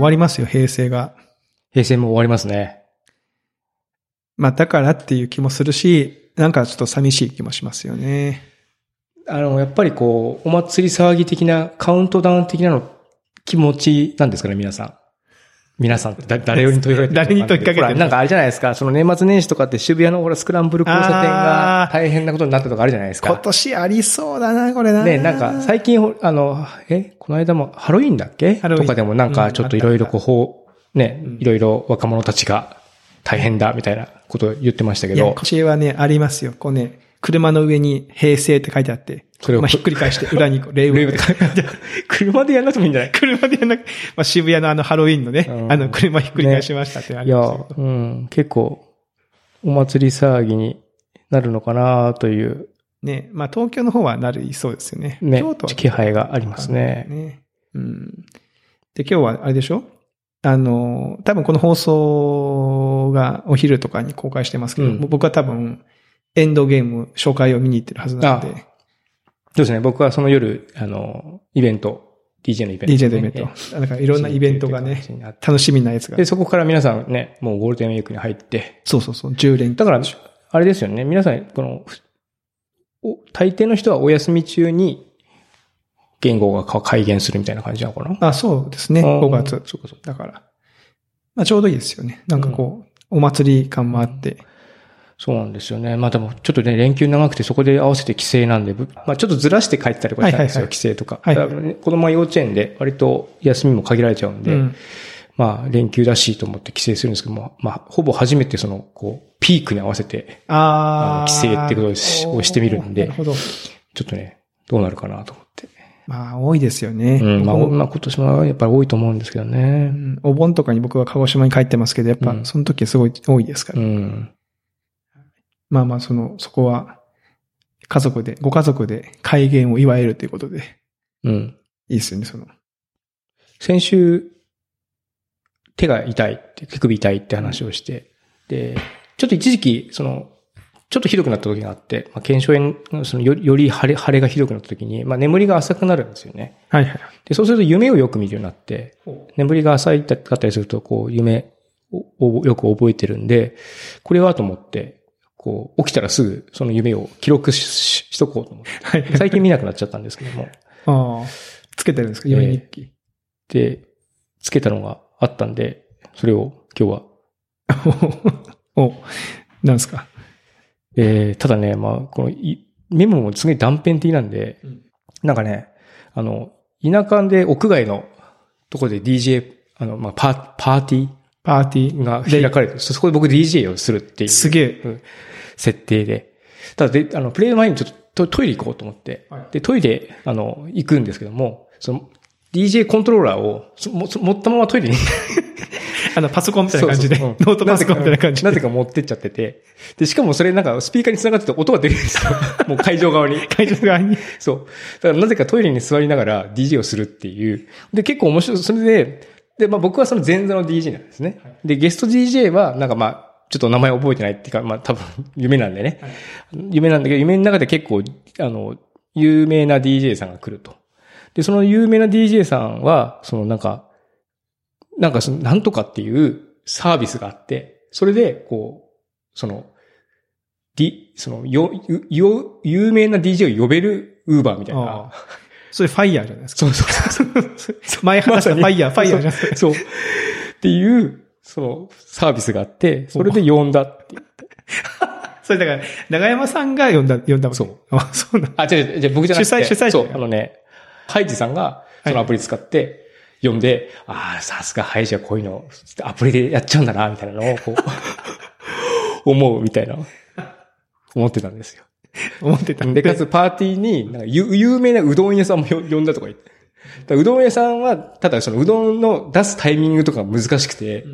終わりますよ、平成が。平成も終わりますね。まあ、だからっていう気もするし、なんかちょっと寂しい気もしますよね。あの、やっぱりこう、お祭り騒ぎ的な、カウントダウン的なの気持ちなんですかね、皆さん。皆さんだ誰よりに問いかけて誰に問いかけてなんかあれじゃないですか、その年末年始とかって渋谷のほらスクランブル交差点が大変なことになったとかあるじゃないです今か。年ありそうだな、これな。ね、なんか最近ほ、あの、え、この間もハロウィンだっけ？ハロウィン。とかでもなんかちょっといろいろこう、ほうね、いろいろ若者たちが大変だみたいなことを言ってましたけいや、ど今、年はね、ありますよ。こうね、車の上に平成って書いてあって、それをまあ、ひっくり返して、裏にこう、レイブレイブって書いてあって 車でやんなくてもいいんじゃない？車でやんなく、まあ、渋谷のあのハロウィンのね、うんあの車ひっくり返しましたってあいやりますよ、うん、結構、お祭り騒ぎになるのかなという、ね。まあ東京の方はなりそうですよね。ね京都は、気配がありますね。ね。うん。で、今日はあれでしょ？あの、多分この放送がお昼とかに公開してますけど、うん僕は多分エンドゲーム紹介を見に行ってるはずなので、そうですね。僕はその夜、あの、イベント、DJ のイベント、DJ のイベント。だからいろんなイベントがね、楽しみなやつがで、。そこから皆さんね、もうゴールデンウィークに入って、そうそうそう、10連だから、あれですよね。皆さん、この、お大抵の人はお休み中に言語がか改元するみたいな感じなのかな？あ、そうですね。あー5月。そうかそうだから。まあちょうどいいですよね。なんかこう、お祭り感もあって。そうなんですよね。まあでも、ちょっとね、連休長くてそこで合わせて帰省なんで、ぶまあちょっとずらして帰ってたりとかしたんですよ、はいはいはい帰省とか。はい子供は幼稚園で割と休みも限られちゃうんで、うん。まあ連休だしと思って帰省するんですけども、まあほぼ初めてその、こう、ピークに合わせて、ああ。帰省ってことをしてみるんでなるほど。ちょっとね、どうなるかなと思って。まあ多いですよね。うん、まあ、おまあ今年もやっぱり多いと思うんですけどうね。んお盆とかに僕は鹿児島に帰ってますけど、やっぱうんその時はすごい多いですから。うん。まあまあ、その、そこは、家族で、ご家族で改元を祝えるということで、うん。いいですよね、その。先週、手が痛いって、手首痛いって話をして、で、ちょっと一時期、その、ちょっとひどくなった時があって、まあ、腱鞘炎、そのより、より腫れ、腫れがひどくなった時に、まあ、眠りが浅くなるんですよね。はいはい。で、そうすると夢をよく見るようになって、眠りが浅いかったりすると、こう、夢をよく覚えてるんで、これはと思って、こう、起きたらすぐその夢を記録しししとこうと思って。はい。最近見なくなっちゃったんですけども。ああ。つけてるんですか？夢日記。で、つけたのがあったんで、それを今日は。お、なんですか？えー、ただね、まあ、このい、メモもすごい断片的なんで、うんなんかね、あの、田舎で屋外のとこで DJ、あの、まあ、パー、パーティパーティーが開かれて、そそこで僕 DJ をするっていう。すげえ。うん設定で。ただで、あの、プレイの前にちょっとトトイレ行こうと思って、はいで、トイレ、あの、行くんですけども、その、DJ コントローラーをそもそ持ったままトイレに あの、パソコンみたいな感じで、そうそううんノートパソコンみたいな感じで。なぜか持ってっちゃってて。で、しかもそれなんかスピーカーに繋がってて音が出るんですよ。もう会場側に。会場側に。そう。だからなぜかトイレに座りながら DJ をするっていう。で、結構面白い。それで、で、まあ僕はその前座の DJ なんですね。で、ゲスト DJ はなんかまあ、ちょっと名前覚えてないっていうか、まあ多分 夢なんでね。夢なんだけど、夢の中で結構、あの、有名な DJ さんが来ると。で、その有名な DJ さんは、そのなんか、なんかその、なんとかっていうサービスがあって、それで、こう、その、D、その、よ、よ、有名な DJ を呼べるウーバーみたいあな。それファイヤーじゃないですか。そうそうそう。前話したファイヤー、ファイヤーじゃないですか。そう。っていう、その、サービスがあって、それで呼んだっていう。それだから、長山さんが呼んだ、呼んだわけそう。あ、そうなんあ、違う違う、じゃあ僕じゃなくて。主催主催者そう、あのね、ハイジさんが、そのアプリ使って、呼んで、ああ、さすがハイジはこういうの、アプリでやっちゃうんだな、みたいなのを、こう、思うみたいな、思ってたんですよ。思ってたんで、かつパーティーに、なんか有有名なうどん屋さんもよ呼んだとか言って。うどん屋さんは、ただそのうどんの出すタイミングとか難しくて、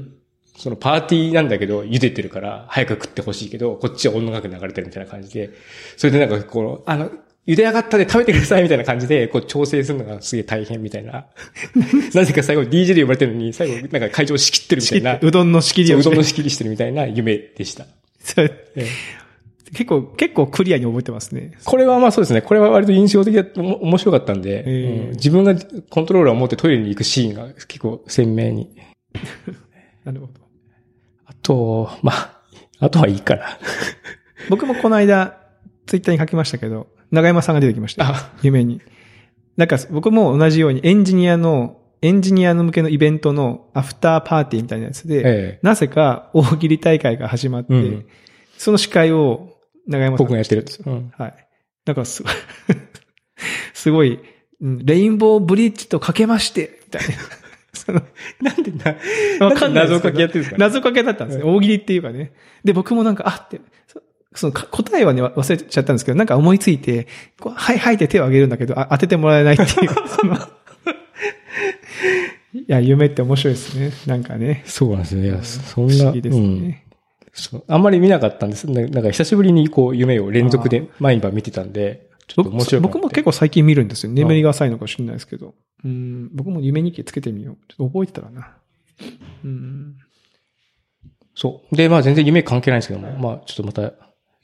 そのパーティーなんだけど、茹でてるから、早く食ってほしいけど、こっちは音楽流れてるみたいな感じで、それでなんかこの、あの、茹で上がったで食べてくださいみたいな感じで、こう調整するのがすげえ大変みたいな。なぜか最後 DJ で呼ばれてるのに、最後なんか会場仕切ってるみたいな。うどんの仕切りをううどんの仕切りしてるみたいな夢でした。それえ結構、結構クリアに覚えてますね。これはまあそうですね。これは割と印象的で面白かったんで、えーうん自分がコントローラーを持ってトイレに行くシーンが結構鮮明に。なるほど。あと、まあ、あとはいいかな。僕もこの間、ツイッターに書きましたけど、長山さんが出てきましたよ。あ、夢に。なんか僕も同じようにエンジニアの、エンジニアの向けのイベントのアフターパーティーみたいなやつで、ええ。なぜか大喜利大会が始まって、うんその司会を長山さん僕がやってる。うん。はい。だから すごい、すごい、うんレインボーブリッジとかけまして、みたいな。そのなんでな、わかんない謎かけやってるんですか？謎かけだったんですね。大喜利っていうかね。で、僕もなんか、あって、そそのか答えはね、わ忘れちゃったんですけど、なんか思いついて、こうはいはいって手を挙げるんだけど、あ当ててもらえないっていう、その、いや、夢って面白いですね。なんかね。そうなんですね。いや、そんな。不思議ですうんね。そうあんまり見なかったんです。ななんか久しぶりにこう夢を連続で毎晩見てたんで、ちょっと面白い。僕も結構最近見るんですよ。眠りが浅いのかもしれないですけど。うん、僕も夢日記つけてみよう。ちょっと覚えてたらな。うん。そう。で、まあ全然夢関係ないんですけども、まあちょっとまた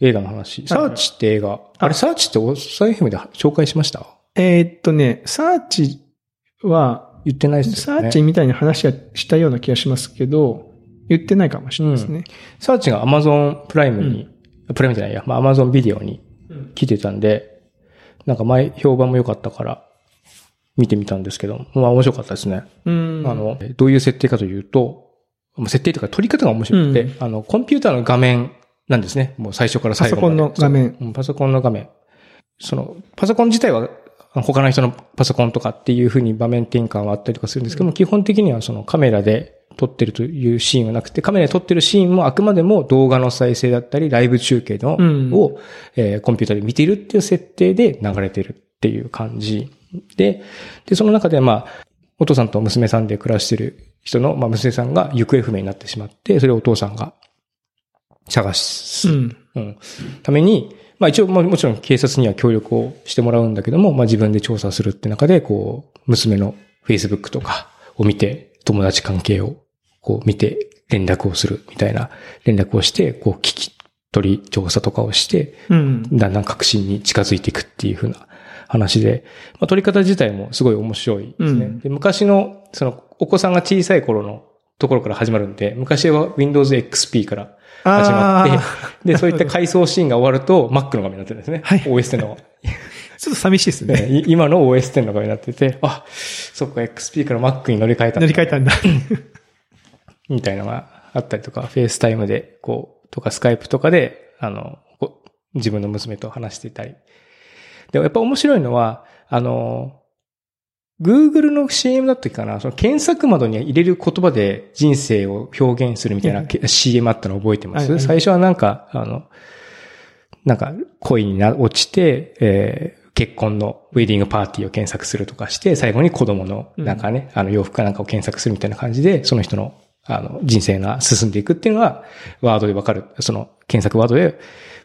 映画の話。サーチって映画？あれ、サーチっておサイフムで紹介しました？えーっとね、サーチは、言ってないですよね。サーチみたいな話はしたような気がしますけど、言ってないかもしれないですね。サーチが Amazon プライムに、プライムじゃないや、まあ Amazon ビデオに来てたんで、なんか前評判も良かったから見てみたんですけど、まあ面白かったですね。うん。あの、どういう設定かというと、まあ設定とか撮り方が面白くて、うんあの、コンピューターの画面なんですね。もう最初から最後まで。パソコンの画面パソコンの画面。その、パソコン自体は、他の人のパソコンとかっていう風に場面転換はあったりとかするんですけども、基本的にはそのカメラで撮ってるというシーンはなくて、カメラで撮ってるシーンもあくまでも動画の再生だったり、ライブ中継の、うん。を、えーコンピューターで見ているっていう設定で流れてるっていう感じで、で、その中でまあ、お父さんと娘さんで暮らしてる人の、まあ、娘さんが行方不明になってしまって、それをお父さんが探す、うん。うん。ために、まあ一応、まあもちろん警察には協力をしてもらうんだけども、まあ自分で調査するって中で、こう、娘の Facebook とかを見て、友達関係をこう見て連絡をするみたいな連絡をして、こう聞き取り調査とかをして、うん。だんだん確信に近づいていくっていう風な話で、まあ、撮り方自体もすごい面白いですね。うんで昔の、その、お子さんが小さい頃のところから始まるんで、昔は Windows XP から始まってあ、で、そういった回想シーンが終わると Mac の画面になってるんですね。はい OS 10の。ちょっと寂しいですね。ねい今の OS 10の画面になってて、あ、そっか、XP から Mac に乗り換えたんだ乗り換えたんだ。みたいなのがあったりとか、フェイスタイムで、こう、とかスカイプとかで、あの、自分の娘と話していたり。でもやっぱ面白いのは、あの、Google の CM だった時かな、その検索窓に入れる言葉で人生を表現するみたいなけ CM あったの覚えてます、はいはい。最初はなんか、あの、なんか恋にな落ちて、えー結婚のウェディングパーティーを検索するとかして、最後に子供のなんかね、あの洋服かなんかを検索するみたいな感じで、その人のあの人生が進んでいくっていうのがワードでわかる、その検索ワードで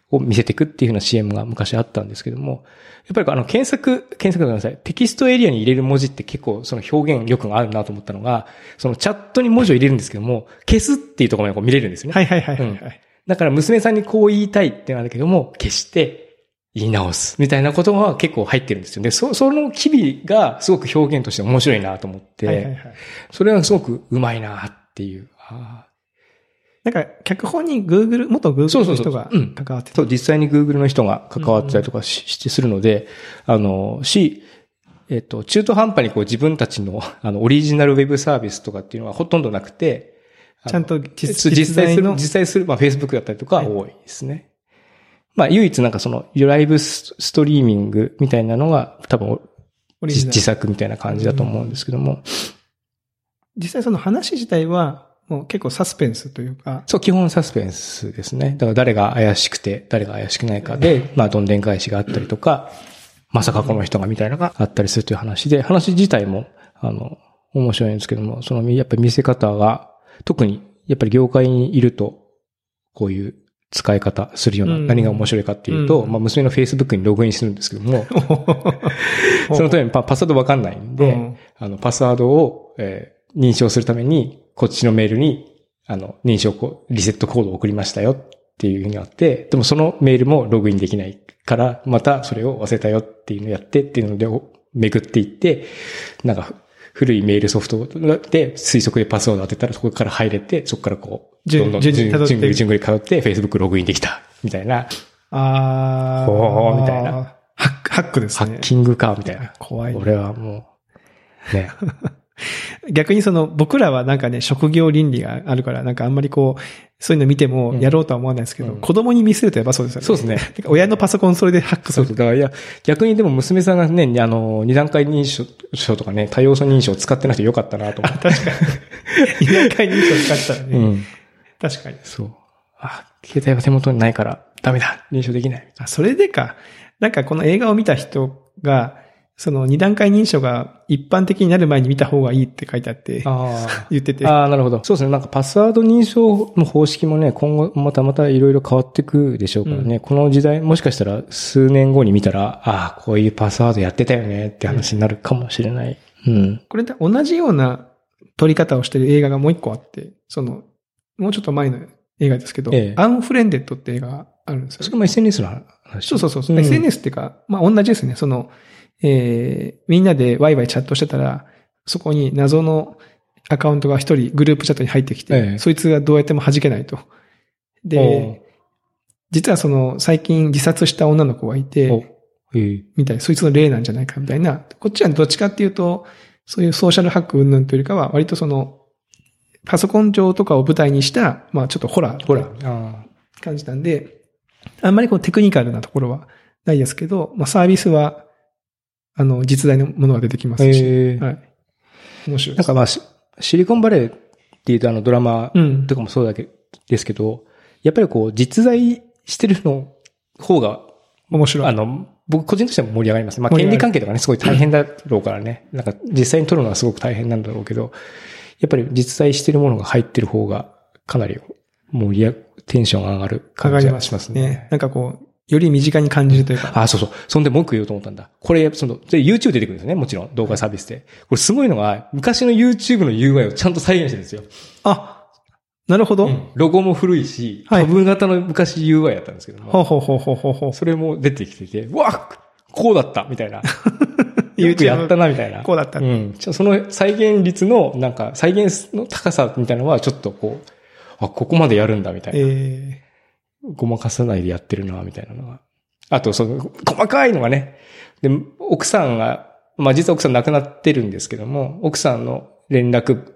を見せていくっていうふうな CM が昔あったんですけども、やっぱりあの検索、検索ごめんなさい、テキストエリアに入れる文字って結構その表現力があるなと思ったのが、そのチャットに文字を入れるんですけども、消すっていうところまでこう見れるんですよね。はいはいはいはいはい。だから娘さんにこう言いたいってなんだけども、消して言い直すみたいなことが結構入ってるんですよ。で、そ、その機微がすごく表現として面白いなと思って、はいはいはい。それはすごくうまいなっていう。あなんか、脚本に Google、元 Google の人がうん。関わってそう、実際に Google の人が関わってたりとかし,、してするので、あの、し、えっと、中途半端にこう自分たちの、あの、オリジナルウェブサービスとかっていうのはほとんどなくて、ちゃんと実実際する、の？実際する、まあ Facebook だったりとかはい。多いですね。まあ唯一なんかその、ライブスストリーミングみたいなのが多分自自作みたいな感じだと思うんですけども、実際その話自体は、もう結構サスペンスというか、そう、基本サスペンスですね。だから誰が怪しくて、誰が怪しくないかで、まあどんでん返しがあったりとか、まさかこの人がみたいなのがあったりするという話で、話自体も、あの、面白いんですけども、その、やっぱり見せ方が、特に、やっぱり業界にいると、こういう使い方するような、うん。何が面白いかっていうと、うん。まあ娘の Facebook にログインするんですけども、そのためにパパスワードわかんないんで、うん。あの、パスワードを、えー認証するために、こっちのメールに、あの、認証コリセットコードを送りましたよっっていうふうにあって、でもそのメールもログインできないから、またそれを忘れたよっていうのをやってっていうので、巡っていって、なんか古いメールソフトで推測でパスワード当てたらそこから入れて、そこからこう、順どんどん順繰り順繰り通って、Facebook ログインできた、みたいな、あー。ほーみたいな。ハック、ハックですハね。ッキングか、みたいな。怖いね俺はもう、ね。逆にその、僕らはなんかね、職業倫理があるから、なんかあんまりこう、そういうの見てもやろうとは思わないですけど、うん子供に見せるとやっぱそうですよね。そうですね。親のパソコンそれでハックするそう。だから、いや、逆にでも娘さんがね、あの、二段階認証とかね、多要素認証を使ってなくてよかったなと思って。確かに。二段階認証使ったらね。うん。確かに。そう。あ、携帯が手元にないから、ダメだ認証できない。あ、それでか。なんかこの映画を見た人が、その二段階認証が一般的になる前に見た方がいいって書いてあって、あ 言ってて。あ。ああ、なるほど。そうですね。なんかパスワード認証の方式もね、今後またまたいろいろ変わってくでしょうからね。この時代、もしかしたら数年後に見たら、ああ、こういうパスワードやってたよねって話になるかもしれない。うん。これで同じような撮り方をしてる映画がもう一個あって、その、もうちょっと前の映画ですけど、ええアンフレンデッドって映画があるんですよそ。れも SNS の話。そうそうそうそう、うん SNS っていうか、まあ同じですね。その、えー、みんなでワイワイチャットしてたら、そこに謎のアカウントが一人グループチャットに入ってきて、ええそいつがどうやっても弾けないと。で、実はその最近自殺した女の子がいおて、ええみたいな、そいつの例なんじゃないかみたいな、こっちはどっちかっていうと、そういうソーシャルハック云々というよりかは、割とその、パソコン上とかを舞台にした、まあちょっとホラー。ほら。あ感じなんで、あんまりこうテクニカルなところはないですけど、まあサービスは、あの、実在のものが出てきますし、ええはい。面白い。なんかまあ、シシリコンバレーっていうとあのドラマうん。とかもそうだけですけど、やっぱりこう実在してるの方が、面白い。あの、僕個人としても盛り上がります。まあ権利関係とかね、すごい大変だろうからね。なんか実際に取るのはすごく大変なんだろうけど、やっぱり実在してるものが入ってる方がかなり盛り上が、テンション上がる感じがりますしますね。ね。なんかこう、より身近に感じるというか。あ、そうそう。そんでもう一個言おうと思ったんだ。これ、その、で YouTube 出てくるんですよね。もちろん。動画サービスで。これすごいのが、昔の YouTube の UI をちゃんと再現してるんですよ。あ、なるほど。ロゴも古いし、はいタブ型の昔 UI やったんですけども、ほうほうほうほうほうほう。それも出てきてて、うわこうだったみたいな。よ YouTube くやったな、みたいな。こうだったうん。その再現率の、なんか、再現の高さみたいなのは、ちょっとこう、あ、ここまでやるんだ、みたいな。えごまかさないでやってるな、みたいなのが。あと、その、細かいのがね、で、奥さんが、まあ実は奥さん亡くなってるんですけども、奥さんの連絡、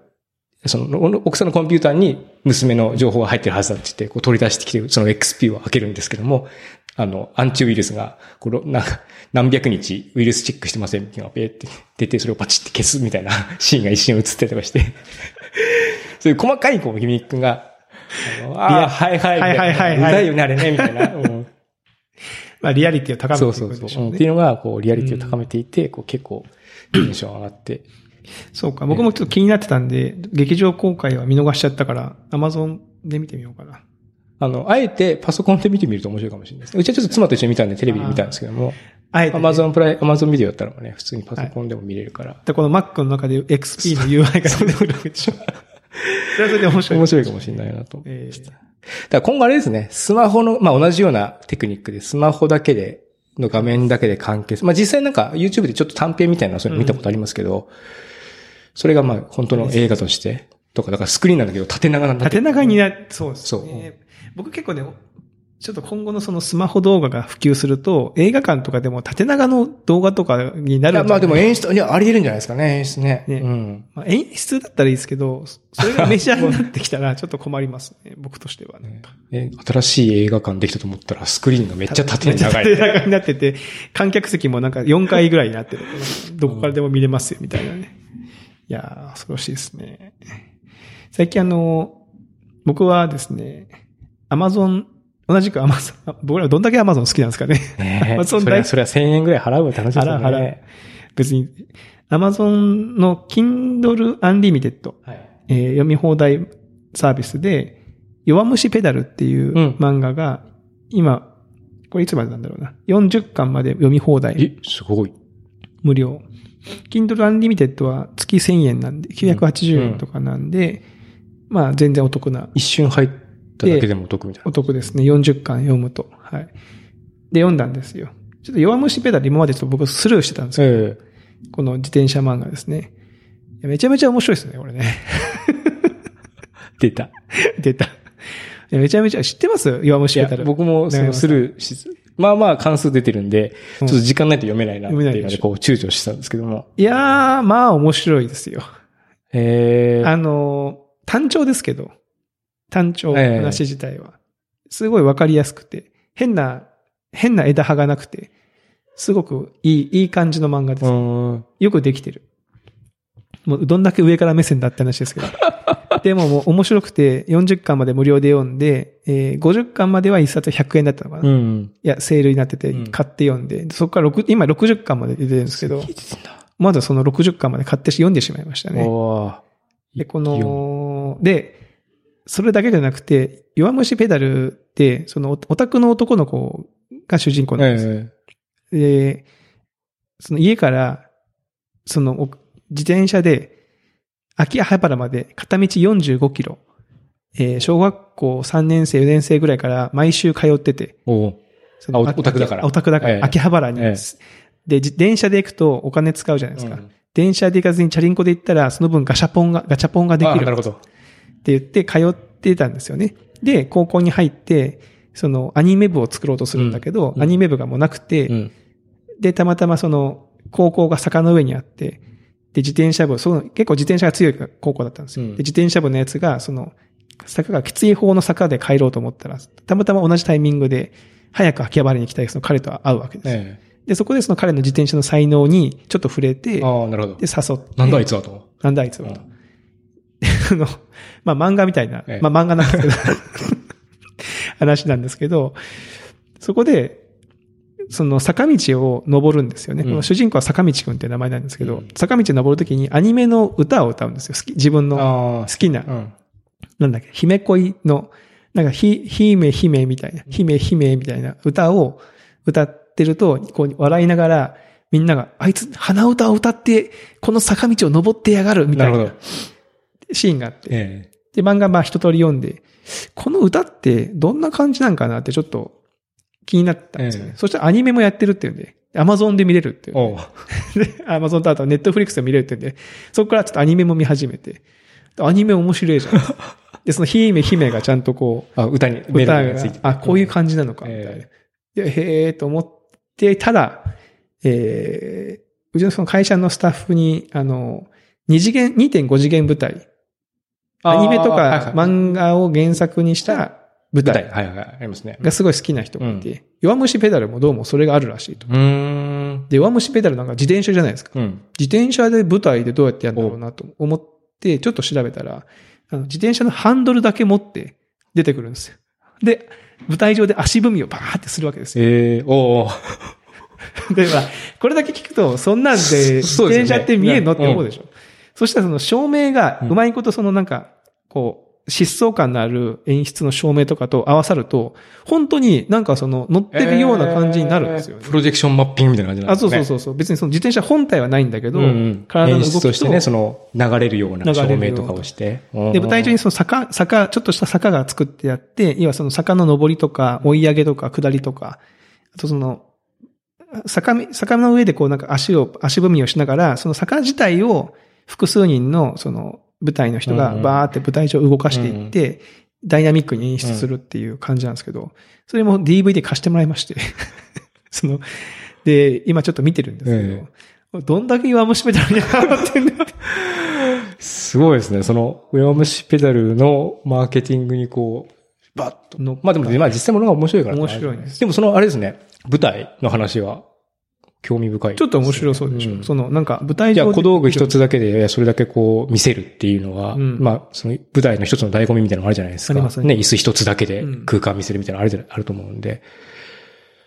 その、奥さんのコンピューターに娘の情報が入ってるはずだって言って、こう取り出してきて、その XP を開けるんですけども、あの、アンチウイルスが、この、なんか、何百日ウイルスチェックしてませんっていうのがペーって出て、それをパチって消すみたいなシーンが一瞬映ってたりして、そういう細かいこうギミックが、あのああ、はいはい、はいはいはいはいうざいよね、あれね、みたいな。うん まあ、リアリティを高めていくそうそうそう。んでしょうね。うんっていうのが、こう、リアリティを高めていて、こう、結構、テンション上がって。そうか。僕もちょっと気になってたんで、劇場公開は見逃しちゃったから、アマゾンで見てみようかな。あの、あえてパソコンで見てみると面白いかもしれないですね。うちはちょっと妻と一緒に見たんで、テレビで見たんですけども、あえて、アマゾンプライ、アマゾンビデオだったらね、普通にパソコンでも見れるから、で、この Mac の中で XP の UI が出てくるわけでしょ。それはそれで面白い。面白いかもしれないなと。えーだから今後あれですね、スマホの、まあ同じようなテクニックで、スマホだけで、の画面だけで完結。まあ実際なんか YouTube でちょっと短編みたいなそういうの見たことありますけど、それがまあ本当の映画として、とか、だからスクリーンなんだけど縦長なんだ縦長にな、そうですそうね。僕結構ね、ちょっと今後のそのスマホ動画が普及すると、映画館とかでも縦長の動画とかにないるや、んじゃない？まあでも演出、いや、あり得るんじゃないですかね、演出ね。ねうん。まあ、演出だったらいいですけど、それがメジャーになってきたらちょっと困りますね。僕としてはね。え新しい映画館できたと思ったら、スクリーンがめっちゃ縦に長い。縦長になってて、観客席もなんか4回ぐらいになってる。どこからでも見れますよ、みたいなね。いやー、恐ろしいですね。最近あの、僕はですね、アマゾン、同じくアマゾン、僕らどんだけアマゾン好きなんですかね。ね まあそんなそれは、それは1000円ぐらい払うって話ですよね。払う払う別に、アマゾンの Kindle Unlimited、はい。えー読み放題サービスで、弱虫ペダルっていううん漫画が、今、これいつまでなんだろうな。40巻まで読み放題。え、すごい。無料。Kindle Unlimited は月1000円なんで、980円とかなんで、まあ全然お得な。一瞬入っただけでもお得みたいな。お得ですね。40巻読むと。はい。で、読んだんですよ。ちょっと弱虫ペダル今までちょっと僕スルーしてたんですけど、えこの自転車漫画ですね。めちゃめちゃ面白いですね、これね。え 出た。出た。めちゃめちゃ、知ってます？弱虫ペダル。、僕もそのスルーし、まあまあ関数出てるんで、ちょっと時間ないと読めないなっていうので、こう躊躇してたんですけども。いやー、まあ面白いですよ。ええあの、単調ですけど、単調、ええ話自体は。すごいわかりやすくて、変な、変な枝葉がなくて、すごくいい、いい感じの漫画です。うん。よくできてる。もうどんだけ上から目線だって話ですけど。でももう面白くて、40巻まで無料で読んで、えー50巻までは1冊100円だったのかな。いうん。や、セールになっててうん、買って読んで、そこから6、今60巻まで出てるんですけど、まずその60巻まで買って読んでしまいましたね。で、この、で、それだけじゃなくて、弱虫ペダルって、そのオオタクの男の子が主人公なんです。よ。え。で、その家から、そのお自転車で、秋葉原まで片道45キロ、えー小学校3年生、4年生ぐらいから毎週通ってて、えおーそのオタクだから。オタクだから、ええ。秋葉原に、ええ。で、自電車で行くとお金使うじゃないですか。うん。電車で行かずにチャリンコで行ったら、その分ガシャポンが、ガチャポンができる。あなるほど。って言って通ってたんですよね。で、高校に入って、そのアニメ部を作ろうとするんだけど、うんアニメ部がもうなくて、うん。で、たまたまその、高校が坂の上にあって、で、自転車部、その、結構自転車が強い高校だったんですよ。うんで、自転車部のやつが、その、坂がきつい方の坂で帰ろうと思ったら、たまたま同じタイミングで、早く秋葉原に行きたいその彼と会うわけです。えで、そこでその彼の自転車の才能にちょっと触れて、えああ、なるほどで、。誘って。なんだあいつはと。なんだあいつはと。あの、まあ、漫画みたいな、ええまあ、漫画なんですけど、話なんですけど、そこで、その坂道を登るんですよね。うんこの主人公は坂道くんっていう名前なんですけど、うん坂道を登るときにアニメの歌を歌うんですよ。好き自分のあ好きな、うん。なんだっけ、姫恋の、なんか、ひ、姫姫みたいな、姫姫みたいな歌を歌ってると、こう笑いながら、みんなが、あいつ、鼻歌を歌って、この坂道を登ってやがるみたなないるほど。シーンがあって、えで、漫画まあ一通り読んで、この歌ってどんな感じなんかなってちょっと気になったんですよね。ええ。そしたらアニメもやってるっていうんで、アマゾンで見れるっていえう。で、アマゾンとあとネットフリックスで見れるっていうんで、そこからちょっとアニメも見始めて、アニメ面白いじゃん。で、その姫姫がちゃんとこう、あ、歌に、歌があ、こういう感じなのか、みたいな。えで、へーと思ってたら、えー、うちのその会社のスタッフに、あの、二次元、2.5次元舞台、アニメとか漫画を原作にした舞舞台。台はいはい、ありますね。がすごい好きな人がいて、弱虫ペダルもどうもそれがあるらしいと。で、弱虫ペダルなんか自転車じゃないですか。うん。自転車で舞台でどうやってやるんだろうなと思って、ちょっと調べたら、あの自転車のハンドルだけ持って出てくるんですよ。で、舞台上で足踏みをバーってするわけですよ。ええおお で、まあ、これだけ聞くと、そんなんで自転車って見えんのって思うでしょ。そしたらその照明がうまいことそのなんか、こう、疾走感のある演出の照明とかと合わさると、本当になんかその乗ってるような感じになるんですよね。えープロジェクションマッピングみたいな感じなんあ、ですね。そうそうそうそう。別にその自転車本体はないんだけど、うんうん体の動き演出としてね、その流れるような照明とかをして。で、舞台上にその坂、坂、ちょっとした坂が作ってあって、要はその坂の上りとか、追い上げとか、下りとか、あとその、坂み、坂の上でこうなんか足を、足踏みをしながら、その坂自体を複数人のその舞台の人がバーって舞台上を動かしていって、ダイナミックに演出するっていう感じなんですけど、それも DVD 貸してもらいまして、その、で、今ちょっと見てるんですけど、どんだけ弱虫ペダルにハマってんだって。すごいですね。その、上虫ペダルのマーケティングにこう、バッと。のまあでも、まあ実際ものが面白いから、面白いです。でもその、あれですね、舞台の話は、興味深い、ちょっと面白そうでしょ。んその、なんか舞台上で。じゃあ小道具一つだけで、いやそれだけこう見せるっていうのは、うんまあ、その舞台の一つの醍醐味みたいなのがあるじゃないですか。ありますねね、椅子一つだけでうん空間見せるみたいなのあるじゃあると思うんで。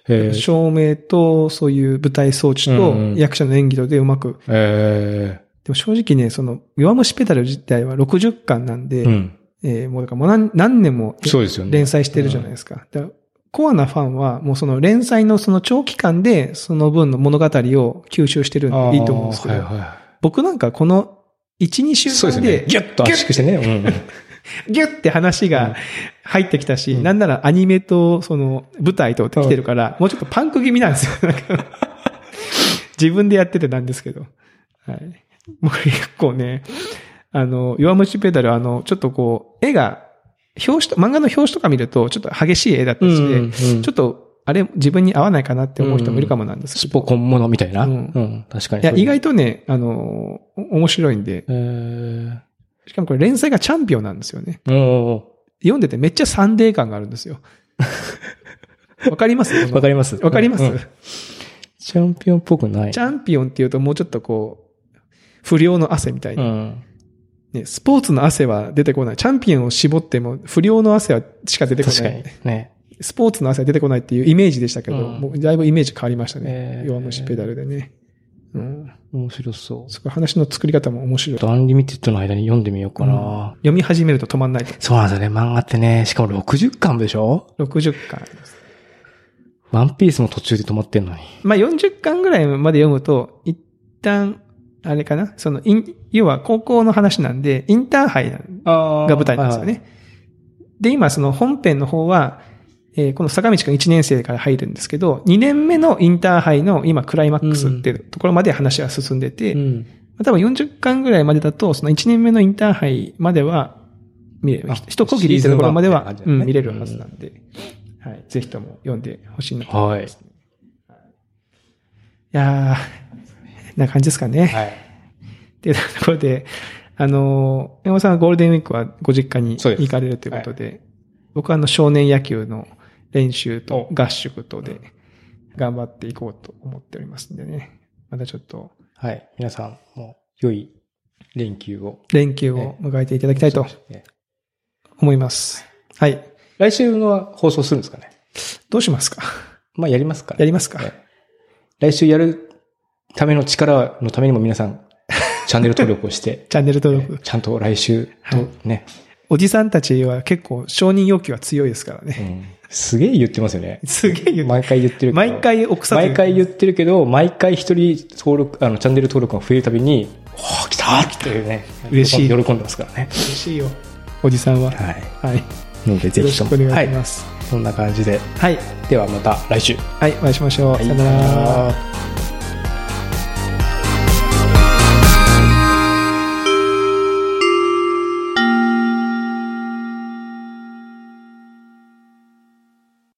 えー照明と、そういう舞台装置とうんうん、役者の演技とでうまく。えでも正直ね、その、弱虫ペダル自体は60巻なんで、ーうん。えーもうだからもう何何年もそうですよね。連載してるじゃないですか。だからコアなファンは、もうその連載のその長期間で、その分の物語を吸収してるんでいいと思うんですけど、はいは僕なんかこの1、2い。週間で、よね。ギュッと圧縮してね。うんギュッて話が入ってきたし、なんならアニメと、その、舞台と来てるから、もうちょっとパンク気味なんですよ。自分でやっててなんですけど。はい。もう結構ね、あの、弱虫ペダル、あの、ちょっとこう、絵が、表紙と、漫画の表紙とか見ると、ちょっと激しい絵だったりして、うんうんちょっと、あれ、自分に合わないかなって思う人もいるかもなんですけど。スポコンものみたいな。ううんん。確かに。いや、意外と。とね、あの、お面白いんで、えー、しかもこれ連載がチャンピオンなんですよね。読んでてめっちゃサンデー感があるんですよ。わかります？わかります。わかります、うんチャンピオンっぽくない。チャンピオンっていうともうちょっとこう、不良の汗みたいうな、ん。ね。スポーツの汗は出てこない。チャンピオンを絞っても不良の汗はしか出てこない確かに。。ね。スポーツの汗は出てこないっていうイメージでしたけど、うんもうだいぶイメージ変わりましたね。えー弱虫ペダルでね。うん。面白そう。すごい話の作り方も面白い。アンリミテッドの間に読んでみようかな。読み始めると止まんないと。そうなんですよね。漫画ってね、しかも60巻でしょ？60巻あります。ワンピースも途中で止まってんのに。まあ、40巻ぐらいまで読むと、一旦、あれかな？その、イン要は高校の話なんで、インターハイが舞台なんですよね。。で、今その本編の方は、えーこの坂道くん1年生から入るんですけど、2年目のインターハイの今クライマックスっていうところまで話が進んでて、うん。まあ多分40巻ぐらいまでだと、その1年目のインターハイまでは見れるあ。一区切りってところまでは、ねうん、見れるはずなんで、はい。ぜひとも読んでほしいなと思います、ね。いやー、な感じですかね。はい。っていうところで、あのー、山本さんはゴールデンウィークはご実家に行かれるということで、僕はあの少年野球の練習と合宿とで頑張っていこうと思っておりますんでね。またちょっとはい。皆さんも良い連休を。連休を迎えていただきたいとね思います。はい。来週のは放送するんですかね？どうしますか？まあやりますか、やりますか？ね来週やるための力のためにも皆さん、チャンネル登録をして、チャンネル登録。ちゃんと来週とね、おじさんたちは結構承認要求は強いですからうね。んすげえ言ってますよね。すげえ言う。毎回言ってるけど。毎回奥さん毎回言ってるけど、毎回一人登録、あの、チャンネル登録が増えるたびに、おー、来たーっていうね。嬉しい喜んでますからね。嬉しいよ。おじさんは。はい。はい。ので、ぜよろひとも。しくお願いしはい。ます。そんな感じで。はい。ではまた来週。はい、お会いしましょう。はい。さよなら